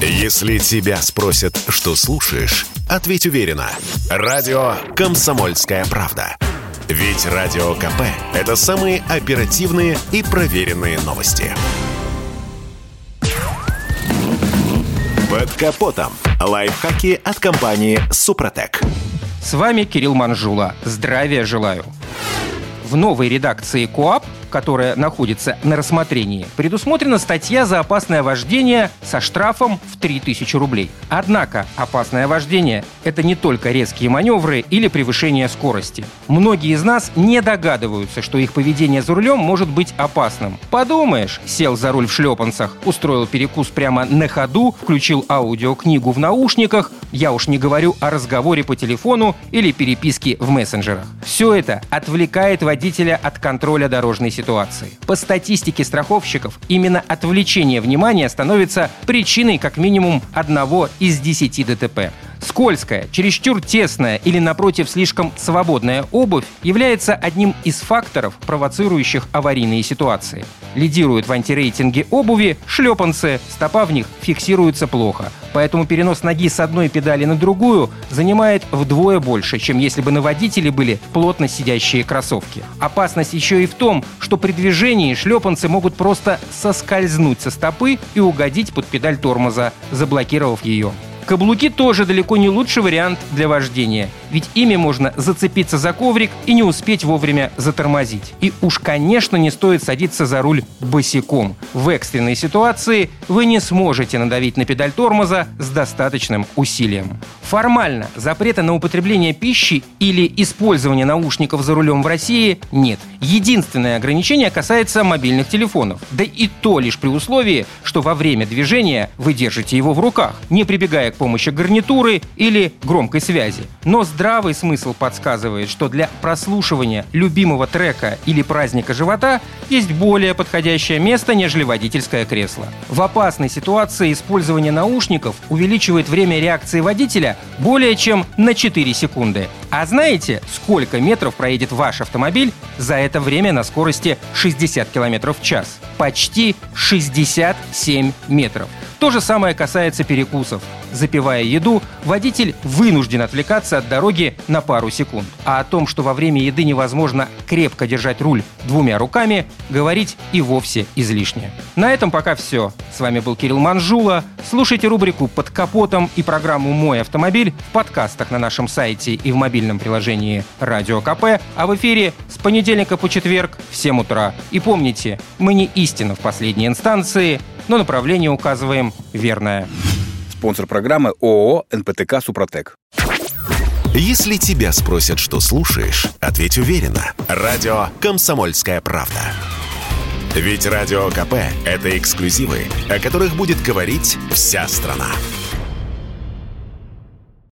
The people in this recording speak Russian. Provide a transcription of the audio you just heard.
Если тебя спросят, что слушаешь, ответь уверенно. Радио «Комсомольская правда». Ведь Радио КП – это самые оперативные и проверенные новости. Под капотом. Лайфхаки от компании «Супротек». С вами Кирилл Манжула. Здравия желаю. В новой редакции КОАП которая находится на рассмотрении, предусмотрена статья за опасное вождение со штрафом в 3000 рублей. Однако опасное вождение – это не только резкие маневры или превышение скорости. Многие из нас не догадываются, что их поведение за рулем может быть опасным. Подумаешь, сел за руль в шлепанцах, устроил перекус прямо на ходу, включил аудиокнигу в наушниках, я уж не говорю о разговоре по телефону или переписке в мессенджерах. Все это отвлекает водителя от контроля дорожной ситуации. По статистике страховщиков, именно отвлечение внимания становится причиной как минимум одного из 10 ДТП. Скользкая, чересчур тесная или, напротив, слишком свободная обувь является одним из факторов, провоцирующих аварийные ситуации. Лидируют в антирейтинге обуви шлепанцы, стопа в них фиксируется плохо. Поэтому перенос ноги с одной педали на другую занимает вдвое больше, чем если бы на водителе были плотно сидящие кроссовки. Опасность еще и в том, что при движении шлепанцы могут просто соскользнуть со стопы и угодить под педаль тормоза, заблокировав ее. Каблуки тоже далеко не лучший вариант для вождения, ведь ими можно зацепиться за коврик и не успеть вовремя затормозить. И уж, конечно, не стоит садиться за руль босиком. В экстренной ситуации вы не сможете надавить на педаль тормоза с достаточным усилием. Формально запрета на употребление пищи или использование наушников за рулем в России нет. Единственное ограничение касается мобильных телефонов. Да и то лишь при условии, что во время движения вы держите его в руках, не прибегая к помощи гарнитуры или громкой связи. Но здравый смысл подсказывает, что для прослушивания любимого трека или праздника живота есть более подходящее место, нежели водительское кресло. В опасной ситуации использование наушников увеличивает время реакции водителя более чем на 4 секунды. А знаете, сколько метров проедет ваш автомобиль за это время на скорости 60 км в час? Почти 67 метров. То же самое касается перекусов. Запивая еду, водитель вынужден отвлекаться от дороги на пару секунд. А о том, что во время еды невозможно крепко держать руль двумя руками, говорить и вовсе излишне. На этом пока все. С вами был Кирилл Манжула. Слушайте рубрику «Под капотом» и программу «Мой автомобиль» в подкастах на нашем сайте и в мобильном приложении «Радио КП», а в эфире с понедельника по четверг в 7 утра. И помните, мы не истина в последней инстанции, но направление указываем верное. Спонсор программы ООО «НПТК Супротек». Если тебя спросят, что слушаешь, ответь уверенно. Радио «Комсомольская правда». Ведь Радио КП – это эксклюзивы, о которых будет говорить вся страна.